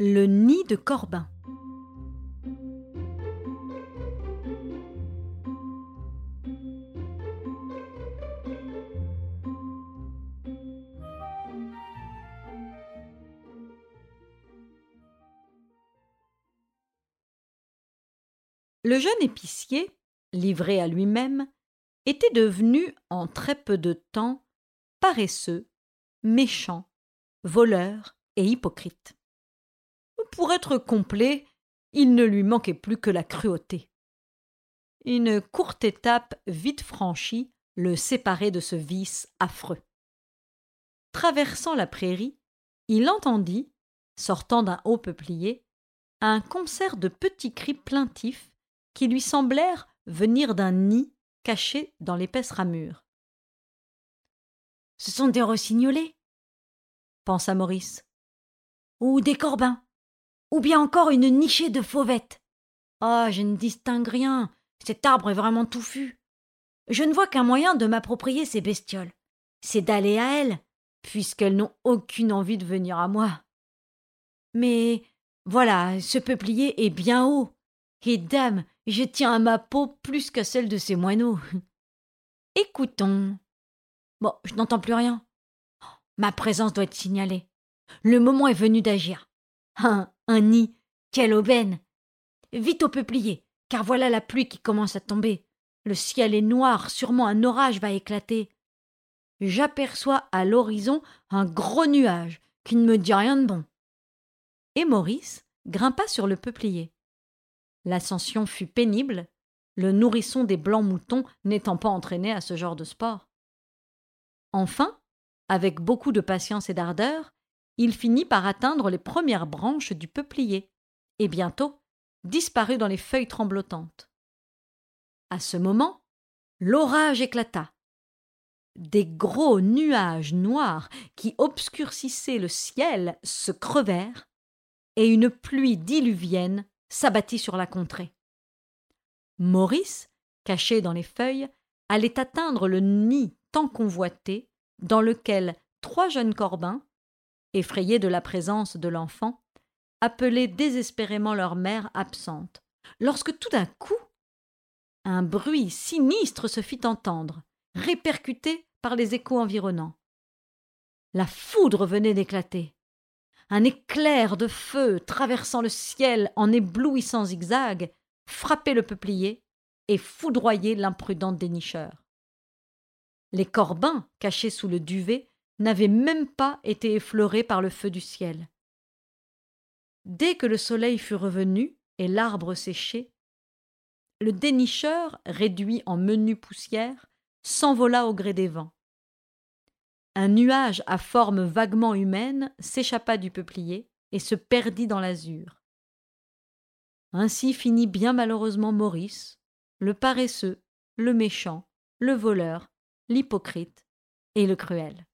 Le nid de Corbin. Le jeune épicier, livré à lui-même, était devenu en très peu de temps paresseux, méchant, voleur et hypocrite. Pour être complet, il ne lui manquait plus que la cruauté. Une courte étape vite franchie le séparait de ce vice affreux. Traversant la prairie, il entendit, sortant d'un haut peuplier, un concert de petits cris plaintifs qui lui semblèrent venir d'un nid caché dans l'épaisse ramure. Ce sont des rossignols pensa Maurice. Ou des corbins. Ou bien encore une nichée de fauvettes. Ah, je ne distingue rien. Cet arbre est vraiment touffu. Je ne vois qu'un moyen de m'approprier ces bestioles. C'est d'aller à elles, puisqu'elles n'ont aucune envie de venir à moi. Mais voilà, ce peuplier est bien haut. Et dame, je tiens à ma peau plus qu'à celle de ces moineaux. Écoutons. Bon, je n'entends plus rien. Ma présence doit être signalée. Le moment est venu d'agir. Un, un nid. Quelle aubaine. Vite au peuplier, car voilà la pluie qui commence à tomber. Le ciel est noir, sûrement un orage va éclater. J'aperçois à l'horizon un gros nuage qui ne me dit rien de bon. Et Maurice grimpa sur le peuplier. L'ascension fut pénible, le nourrisson des blancs moutons n'étant pas entraîné à ce genre de sport. Enfin, avec beaucoup de patience et d'ardeur, il finit par atteindre les premières branches du peuplier, et bientôt disparut dans les feuilles tremblotantes. À ce moment, l'orage éclata. Des gros nuages noirs qui obscurcissaient le ciel se crevèrent, et une pluie diluvienne s'abattit sur la contrée. Maurice, caché dans les feuilles, allait atteindre le nid tant convoité, dans lequel trois jeunes corbins, effrayés de la présence de l'enfant, appelaient désespérément leur mère absente, lorsque tout d'un coup un bruit sinistre se fit entendre, répercuté par les échos environnants. La foudre venait d'éclater un éclair de feu traversant le ciel en éblouissant zigzag frappait le peuplier et foudroyait l'imprudent dénicheur. Les corbins cachés sous le duvet n'avaient même pas été effleurés par le feu du ciel. Dès que le soleil fut revenu et l'arbre séché, le dénicheur, réduit en menue poussière, s'envola au gré des vents un nuage à forme vaguement humaine s'échappa du peuplier et se perdit dans l'azur. Ainsi finit bien malheureusement Maurice, le paresseux, le méchant, le voleur, l'hypocrite et le cruel.